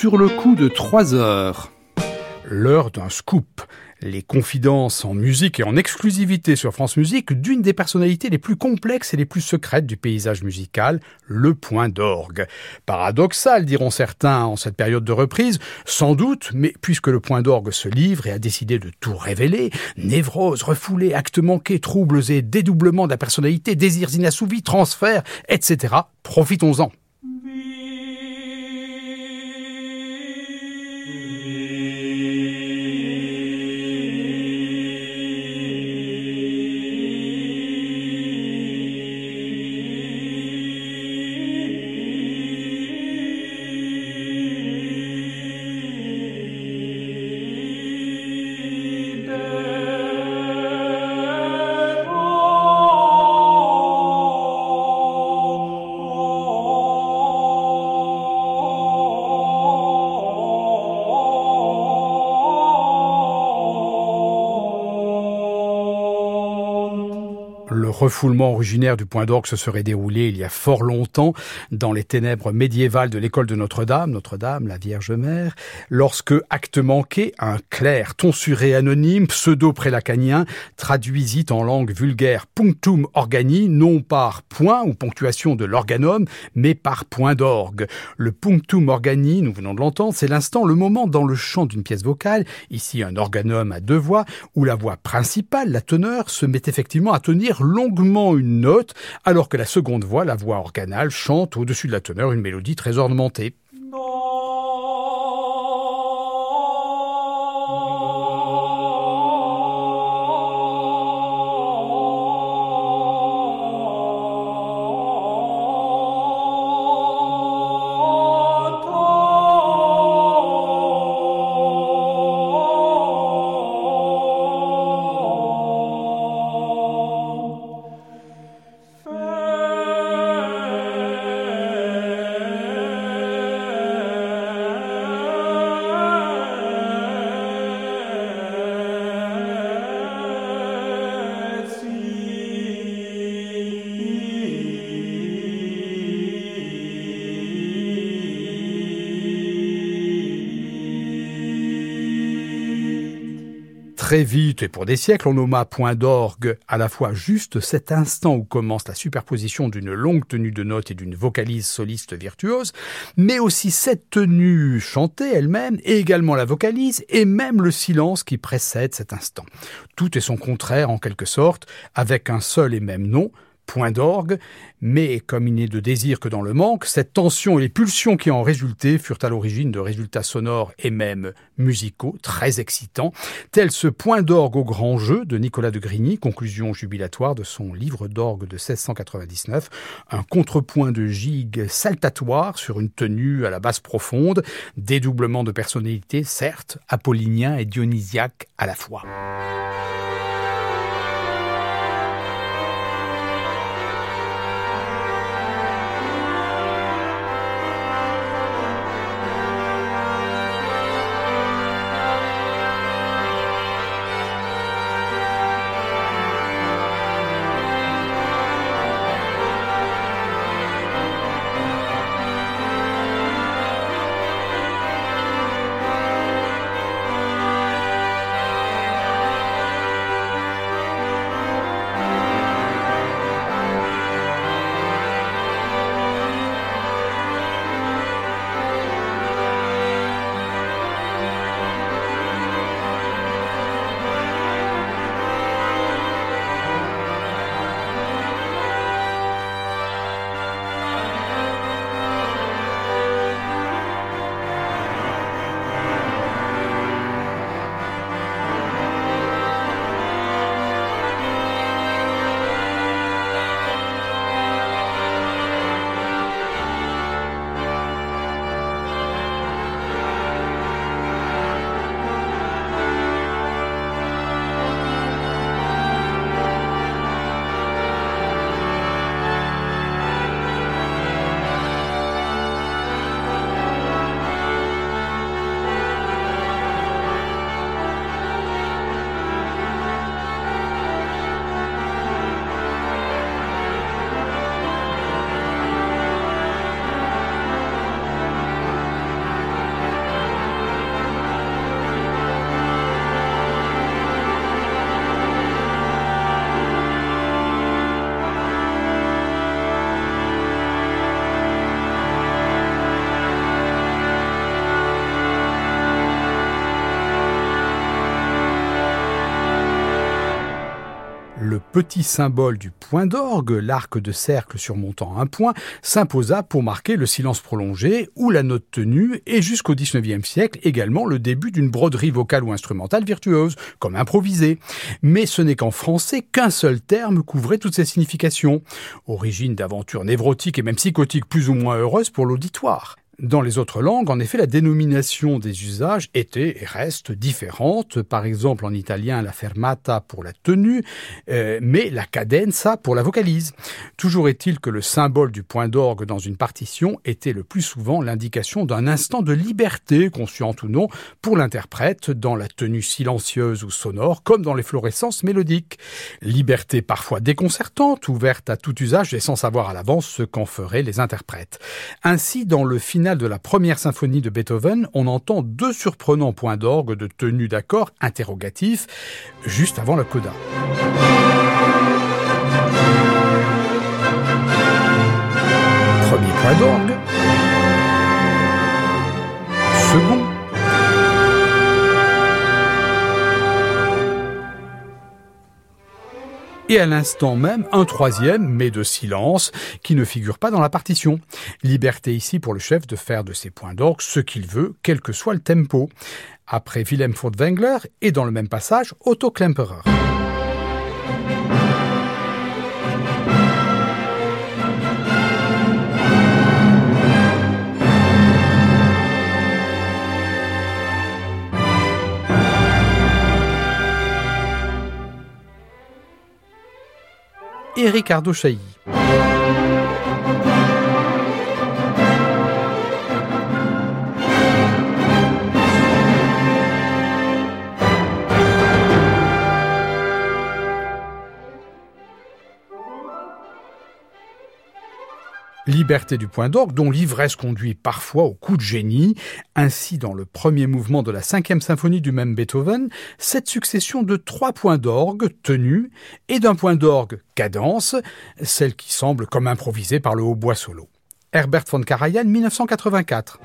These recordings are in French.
sur le coup de 3 heures. L'heure d'un scoop. Les confidences en musique et en exclusivité sur France Musique d'une des personnalités les plus complexes et les plus secrètes du paysage musical, le point d'orgue. Paradoxal, diront certains en cette période de reprise, sans doute, mais puisque le point d'orgue se livre et a décidé de tout révéler, névrose, refoulés, actes manqués, troubles et dédoublements de la personnalité, désirs inassouvis, transferts, etc., profitons-en. Refoulement originaire du point d'orgue se serait déroulé il y a fort longtemps dans les ténèbres médiévales de l'école de Notre-Dame, Notre-Dame, la Vierge Mère, lorsque, acte manqué, un clerc tonsuré anonyme, pseudo-prélacanien, traduisit en langue vulgaire punctum organi, non par point ou ponctuation de l'organum, mais par point d'orgue. Le punctum organi, nous venons de l'entendre, c'est l'instant, le moment dans le chant d'une pièce vocale, ici un organum à deux voix, où la voix principale, la teneur, se met effectivement à tenir long une note, alors que la seconde voix, la voix organale, chante au-dessus de la teneur une mélodie très ornementée. Très vite et pour des siècles, on nomma point d'orgue à la fois juste cet instant où commence la superposition d'une longue tenue de notes et d'une vocalise soliste virtuose, mais aussi cette tenue chantée elle-même et également la vocalise et même le silence qui précède cet instant. Tout est son contraire en quelque sorte, avec un seul et même nom, point d'orgue, mais comme il n'est de désir que dans le manque, cette tension et les pulsions qui en résultaient furent à l'origine de résultats sonores et même musicaux très excitants, tel ce point d'orgue au grand jeu de Nicolas de Grigny, conclusion jubilatoire de son livre d'orgue de 1699, un contrepoint de gigue saltatoire sur une tenue à la basse profonde, dédoublement de personnalité certes, apollinien et dionysiaque à la fois. Petit symbole du point d'orgue, l'arc de cercle surmontant un point, s'imposa pour marquer le silence prolongé ou la note tenue et jusqu'au XIXe siècle également le début d'une broderie vocale ou instrumentale virtuose, comme improvisée. Mais ce n'est qu'en français qu'un seul terme couvrait toutes ces significations. Origine d'aventures névrotiques et même psychotiques plus ou moins heureuses pour l'auditoire. Dans les autres langues, en effet, la dénomination des usages était et reste différente. Par exemple, en italien, la fermata pour la tenue, euh, mais la cadenza pour la vocalise. Toujours est-il que le symbole du point d'orgue dans une partition était le plus souvent l'indication d'un instant de liberté, consciente ou non, pour l'interprète, dans la tenue silencieuse ou sonore, comme dans les fluorescences mélodiques. Liberté parfois déconcertante, ouverte à tout usage et sans savoir à l'avance ce qu'en feraient les interprètes. Ainsi, dans le final de la première symphonie de Beethoven, on entend deux surprenants points d'orgue de tenue d'accord interrogatif juste avant la coda. Premier point d'orgue. Second et à l'instant même un troisième, mais de silence, qui ne figure pas dans la partition. Liberté ici pour le chef de faire de ses points d'orgue ce qu'il veut, quel que soit le tempo. Après Wilhelm Furtwängler et dans le même passage, Otto Klemperer. Et Ricardo Chailly. Liberté du point d'orgue, dont l'ivresse conduit parfois au coup de génie. Ainsi, dans le premier mouvement de la cinquième symphonie du même Beethoven, cette succession de trois points d'orgue tenus et d'un point d'orgue cadence, celle qui semble comme improvisée par le hautbois solo. Herbert von Karajan, 1984.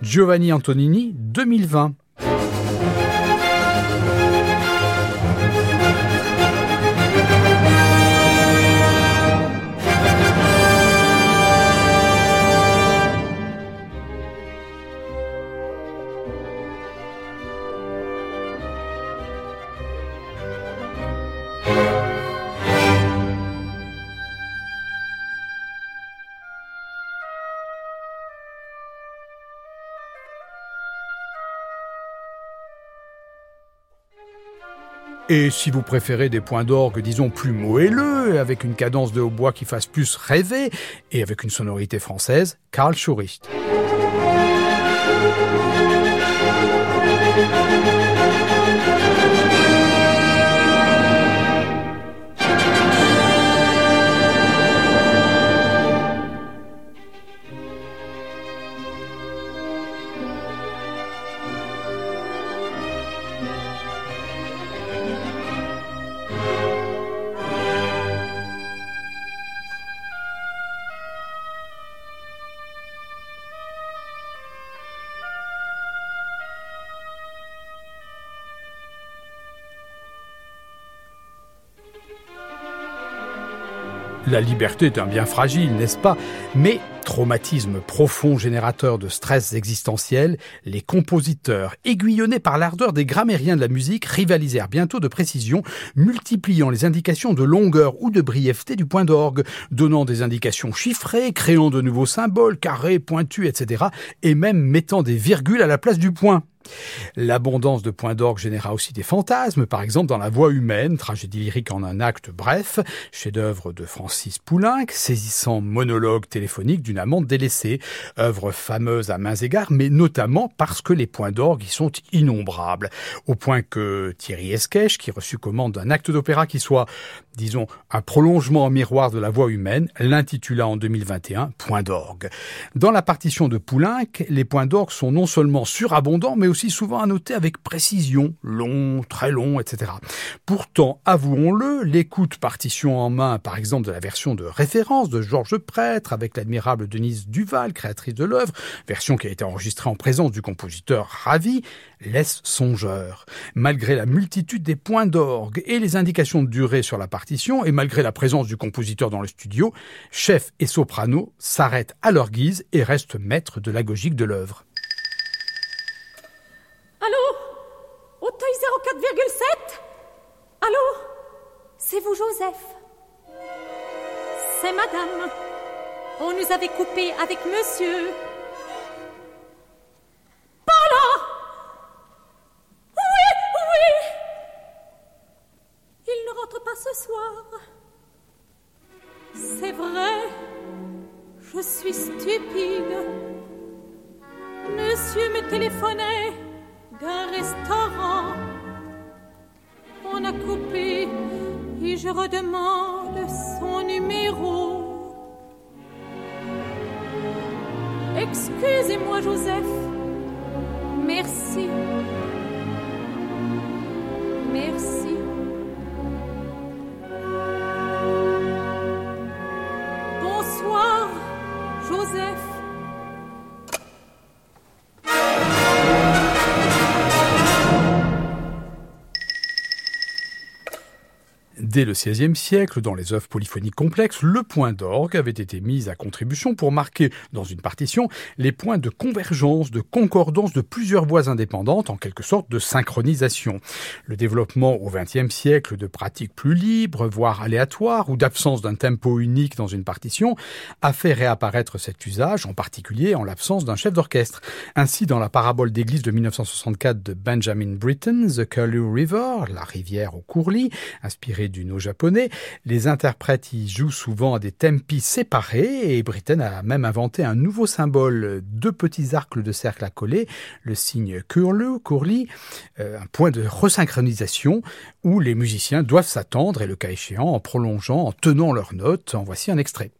Giovanni Antonini 2020. Et si vous préférez des points d'orgue, disons, plus moelleux, avec une cadence de hautbois qui fasse plus rêver, et avec une sonorité française, Karl Schuricht. La liberté est un bien fragile, n'est-ce pas? Mais traumatisme profond générateur de stress existentiels, les compositeurs, aiguillonnés par l'ardeur des grammairiens de la musique, rivalisèrent bientôt de précision, multipliant les indications de longueur ou de brièveté du point d'orgue, donnant des indications chiffrées, créant de nouveaux symboles, carrés, pointus, etc., et même mettant des virgules à la place du point. L'abondance de points d'orgue généra aussi des fantasmes, par exemple dans La Voix humaine, tragédie lyrique en un acte bref, chef-d'œuvre de Francis Poulenc, saisissant monologue téléphonique d'une amende délaissée. Œuvre fameuse à mains égards, mais notamment parce que les points d'orgue y sont innombrables. Au point que Thierry Esquèche, qui reçut commande d'un acte d'opéra qui soit, disons, un prolongement en miroir de la voix humaine, l'intitula en 2021 Point d'orgue. Dans la partition de Poulenc, les points d'orgue sont non seulement surabondants, mais aussi souvent annotés avec précision, long, très long, etc. Pourtant, avouons-le, l'écoute partition en main, par exemple de la version de référence de Georges Prêtre avec l'admirable Denise Duval, créatrice de l'œuvre, version qui a été enregistrée en présence du compositeur Ravi, laisse songeur. Malgré la multitude des points d'orgue et les indications de durée sur la partition, et malgré la présence du compositeur dans le studio, chef et soprano s'arrêtent à leur guise et restent maîtres de l'agogique de l'œuvre. Allô? Auteuil 04,7 Allô? C'est vous, Joseph? C'est madame. On nous avait coupé avec monsieur. Pas là Oui, oui Il ne rentre pas ce soir. C'est vrai, je suis stupide. Monsieur me téléphonait d'un restaurant. On a coupé et je redemande son numéro. Excusez-moi, Joseph. Merci. Merci. Bonsoir, Joseph. Dès le XVIe siècle, dans les œuvres polyphoniques complexes, le point d'orgue avait été mis à contribution pour marquer, dans une partition, les points de convergence, de concordance de plusieurs voix indépendantes, en quelque sorte de synchronisation. Le développement au XXe siècle de pratiques plus libres, voire aléatoires, ou d'absence d'un tempo unique dans une partition, a fait réapparaître cet usage, en particulier en l'absence d'un chef d'orchestre. Ainsi, dans la parabole d'église de 1964 de Benjamin Britten, The Curlew River, la rivière au courlis, inspirée du japonais. Les interprètes y jouent souvent à des tempi séparés et Britten a même inventé un nouveau symbole, deux petits arcs de cercle à coller, le signe curlew, euh, un point de resynchronisation où les musiciens doivent s'attendre et le cas échéant en prolongeant, en tenant leurs notes. En voici un extrait.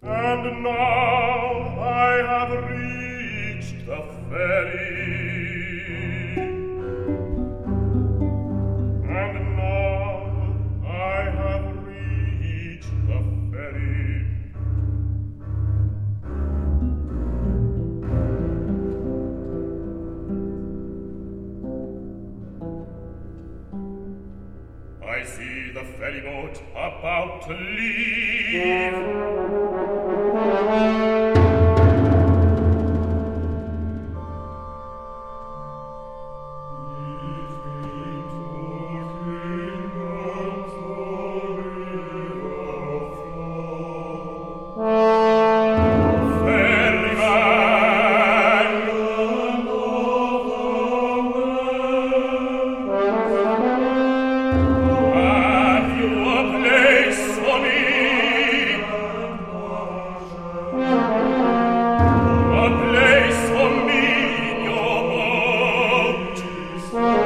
Please.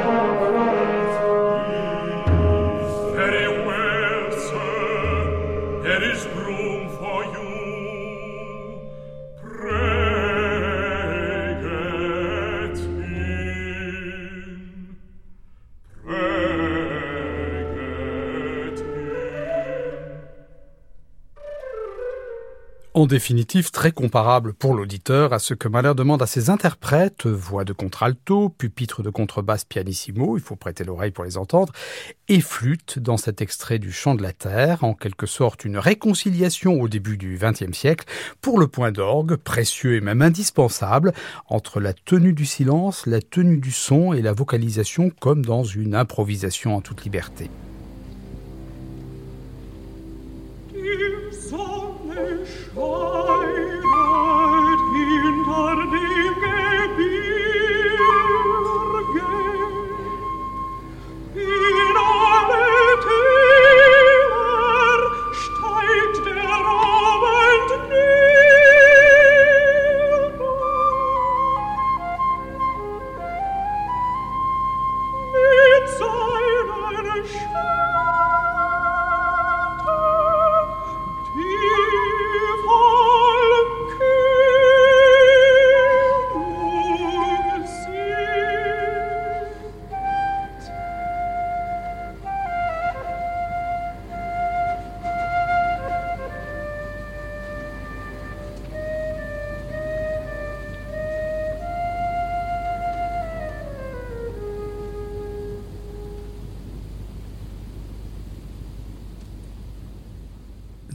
Amen. En très comparable pour l'auditeur à ce que Mahler demande à ses interprètes, voix de contralto, pupitre de contrebasse pianissimo, il faut prêter l'oreille pour les entendre, et flûte dans cet extrait du Chant de la Terre, en quelque sorte une réconciliation au début du XXe siècle pour le point d'orgue, précieux et même indispensable, entre la tenue du silence, la tenue du son et la vocalisation comme dans une improvisation en toute liberté. Oh.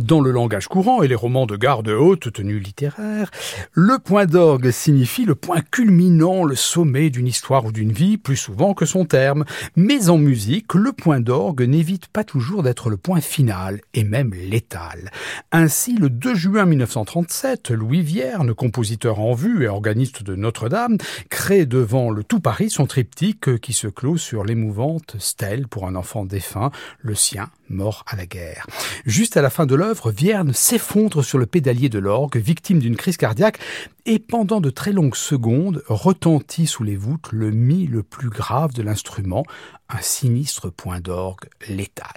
Dans le langage courant et les romans de garde haute tenue littéraire, le point d'orgue signifie le point culminant, le sommet d'une histoire ou d'une vie, plus souvent que son terme. Mais en musique, le point d'orgue n'évite pas toujours d'être le point final, et même létal. Ainsi, le 2 juin 1937, Louis Vierne, compositeur en vue et organiste de Notre-Dame, crée devant le tout Paris son triptyque qui se clôt sur l'émouvante stèle pour un enfant défunt, le sien, mort à la guerre. Juste à la fin de l'œuvre, Vierne s'effondre sur le pédalier de l'orgue, victime d'une crise cardiaque, et pendant de très longues secondes retentit sous les voûtes le mi le plus grave de l'instrument, un sinistre point d'orgue létal.